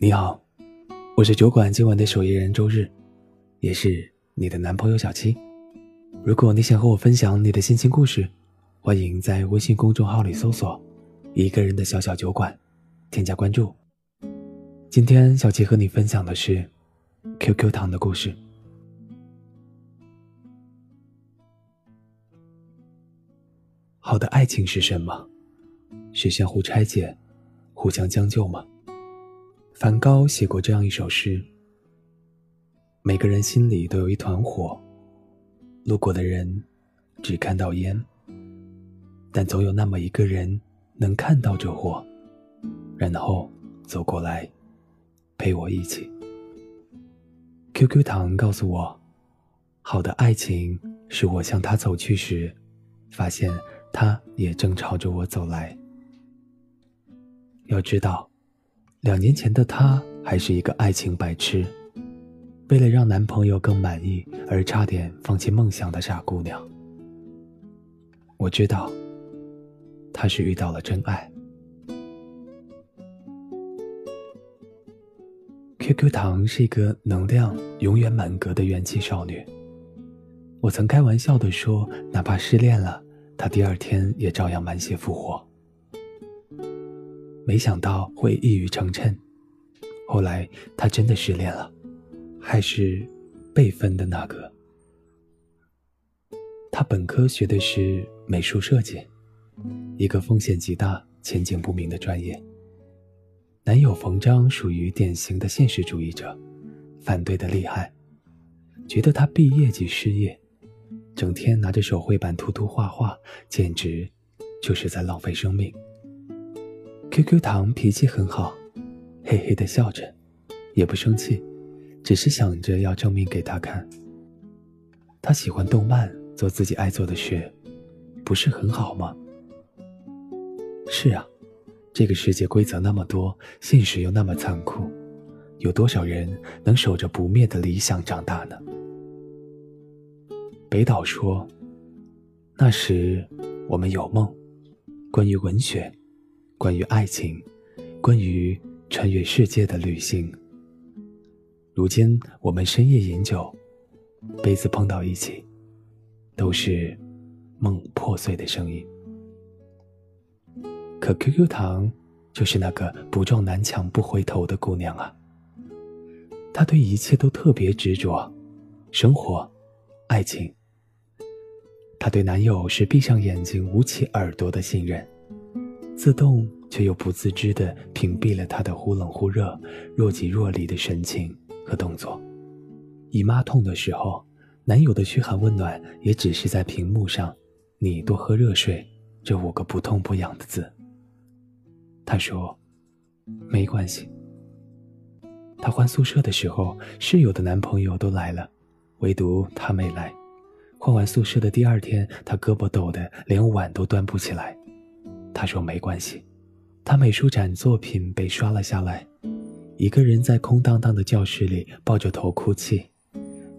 你好，我是酒馆今晚的守夜人周日，也是你的男朋友小七。如果你想和我分享你的心情故事，欢迎在微信公众号里搜索“一个人的小小酒馆”，添加关注。今天小七和你分享的是 QQ 糖的故事。好的爱情是什么？是相互拆解、互相将就吗？梵高写过这样一首诗：每个人心里都有一团火，路过的人只看到烟，但总有那么一个人能看到这火，然后走过来陪我一起。QQ 糖告诉我，好的爱情是我向他走去时，发现他也正朝着我走来。要知道。两年前的她还是一个爱情白痴，为了让男朋友更满意而差点放弃梦想的傻姑娘。我知道，她是遇到了真爱。QQ 糖是一个能量永远满格的元气少女。我曾开玩笑的说，哪怕失恋了，她第二天也照样满血复活。没想到会一语成谶，后来他真的失恋了，还是被分的那个。他本科学的是美术设计，一个风险极大、前景不明的专业。男友冯章属于典型的现实主义者，反对的厉害，觉得他毕业即失业，整天拿着手绘板涂涂画画，简直就是在浪费生命。QQ 糖脾气很好，嘿嘿的笑着，也不生气，只是想着要证明给他看。他喜欢动漫，做自己爱做的事，不是很好吗？是啊，这个世界规则那么多，现实又那么残酷，有多少人能守着不灭的理想长大呢？北岛说：“那时我们有梦，关于文学。”关于爱情，关于穿越世界的旅行。如今我们深夜饮酒，杯子碰到一起，都是梦破碎的声音。可 QQ 糖就是那个不撞南墙不回头的姑娘啊！她对一切都特别执着，生活、爱情。她对男友是闭上眼睛、捂起耳朵的信任。自动却又不自知地屏蔽了他的忽冷忽热、若即若离的神情和动作。姨妈痛的时候，男友的嘘寒问暖也只是在屏幕上“你多喝热水”这五个不痛不痒的字。他说：“没关系。”他换宿舍的时候，室友的男朋友都来了，唯独他没来。换完宿舍的第二天，他胳膊抖得连碗都端不起来。他说：“没关系。”他美术展作品被刷了下来，一个人在空荡荡的教室里抱着头哭泣。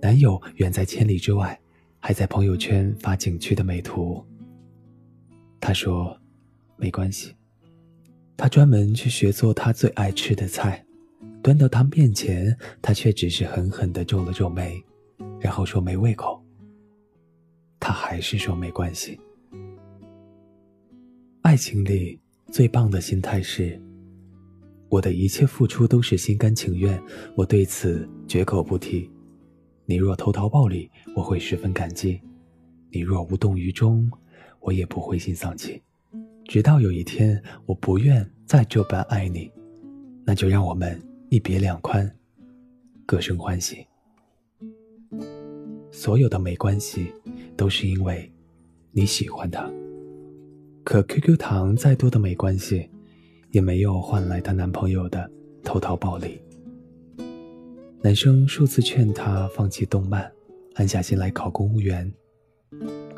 男友远在千里之外，还在朋友圈发景区的美图。他说：“没关系。”他专门去学做他最爱吃的菜，端到他面前，他却只是狠狠地皱了皱眉，然后说：“没胃口。”他还是说：“没关系。”爱情里最棒的心态是：我的一切付出都是心甘情愿，我对此绝口不提。你若投桃报李，我会十分感激；你若无动于衷，我也不灰心丧气。直到有一天，我不愿再这般爱你，那就让我们一别两宽，各生欢喜。所有的没关系，都是因为你喜欢他。可 QQ 糖再多的没关系，也没有换来她男朋友的投桃报李。男生数次劝她放弃动漫，安下心来考公务员。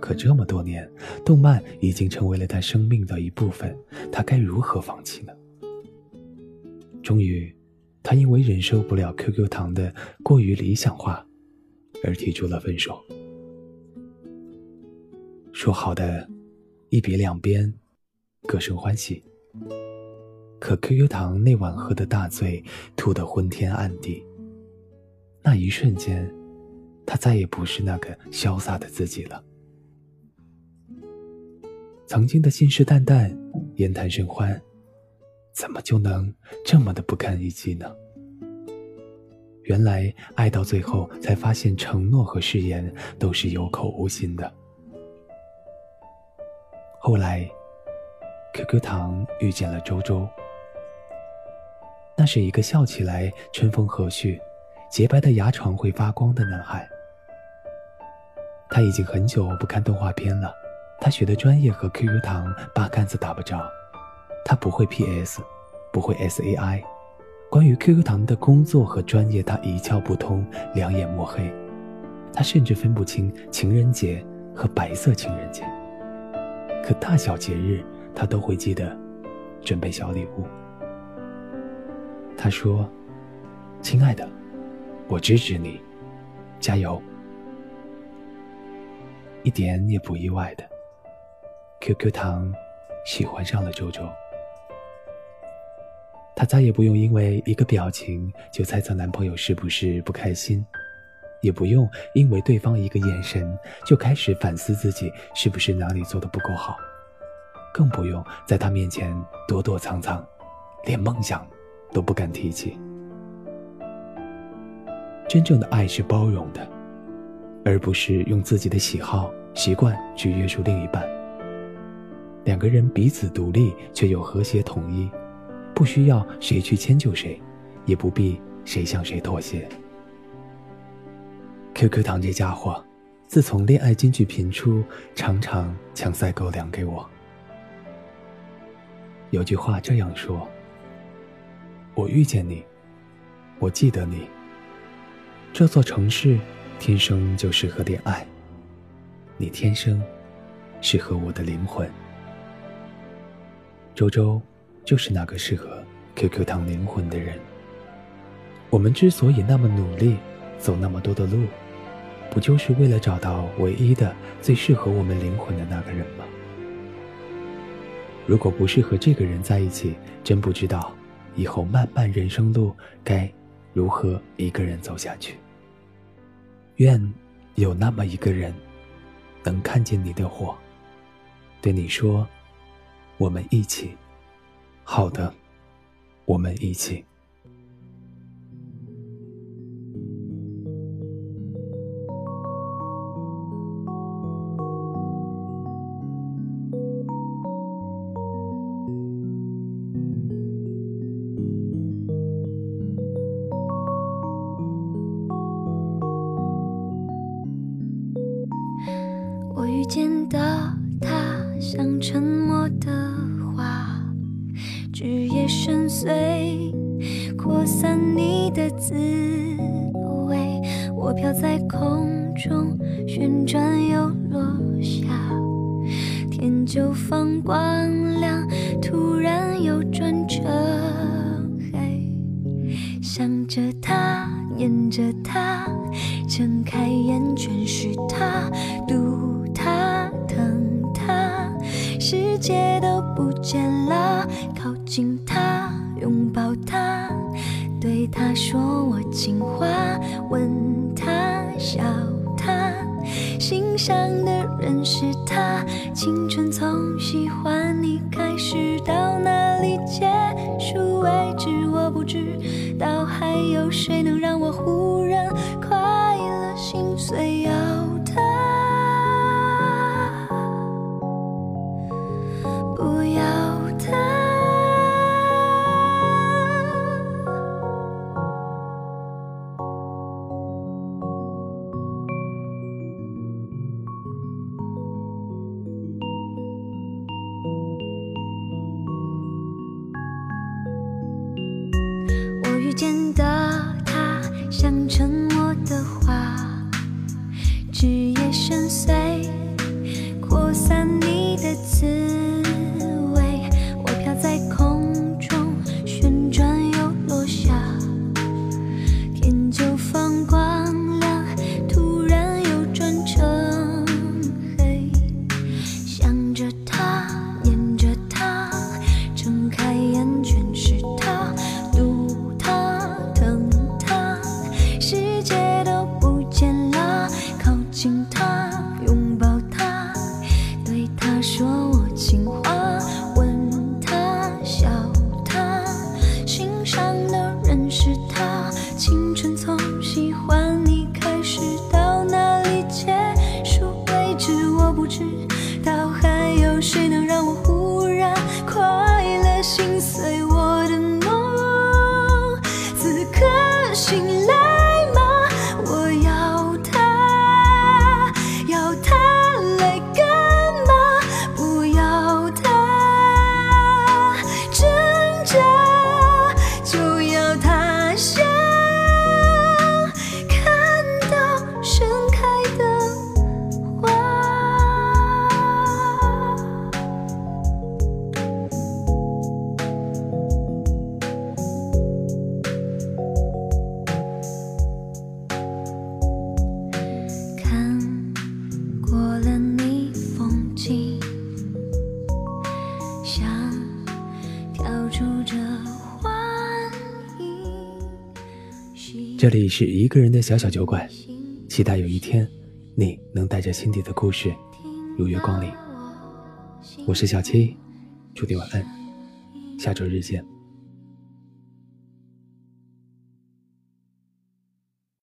可这么多年，动漫已经成为了她生命的一部分，她该如何放弃呢？终于，她因为忍受不了 QQ 糖的过于理想化，而提出了分手。说好的。一别两边，各生欢喜。可 QQ 糖那晚喝的大醉，吐得昏天暗地。那一瞬间，他再也不是那个潇洒的自己了。曾经的信誓旦旦、言谈甚欢，怎么就能这么的不堪一击呢？原来爱到最后，才发现承诺和誓言都是有口无心的。后来，QQ 糖遇见了周周。那是一个笑起来春风和煦、洁白的牙床会发光的男孩。他已经很久不看动画片了，他学的专业和 QQ 糖八竿子打不着。他不会 PS，不会 SAI，关于 QQ 糖的工作和专业他一窍不通，两眼摸黑。他甚至分不清情人节和白色情人节。可大小节日，他都会记得准备小礼物。他说：“亲爱的，我支持你，加油。”一点也不意外的，QQ 糖喜欢上了周周。她再也不用因为一个表情就猜测男朋友是不是不开心，也不用因为对方一个眼神就开始反思自己是不是哪里做的不够好，更不用在他面前躲躲藏藏，连梦想。都不敢提起。真正的爱是包容的，而不是用自己的喜好、习惯去约束另一半。两个人彼此独立却又和谐统一，不需要谁去迁就谁，也不必谁向谁妥协。QQ 糖这家伙，自从恋爱金句频出，常常强塞狗粮给我。有句话这样说。我遇见你，我记得你。这座城市天生就适合恋爱，你天生适合我的灵魂。周周就是那个适合 QQ 糖灵魂的人。我们之所以那么努力，走那么多的路，不就是为了找到唯一的、最适合我们灵魂的那个人吗？如果不是和这个人在一起，真不知道。以后漫漫人生路，该如何一个人走下去？愿有那么一个人，能看见你的火，对你说：“我们一起。”好的，我们一起。滋味。我飘在空中，旋转又落下，天就放光亮，突然又转成黑。想着他，念着他，睁开眼全是他。世界都不见了，靠近他，拥抱他，对他说我情话，问他，笑他，心上的人是他。青春从喜欢你开始，到哪里结束为止，我不知道还有谁能让我他拥抱他，对他说：我情话。这里是一个人的小小酒馆，期待有一天，你能带着心底的故事如约光临。我是小七，祝你晚安，下周日见。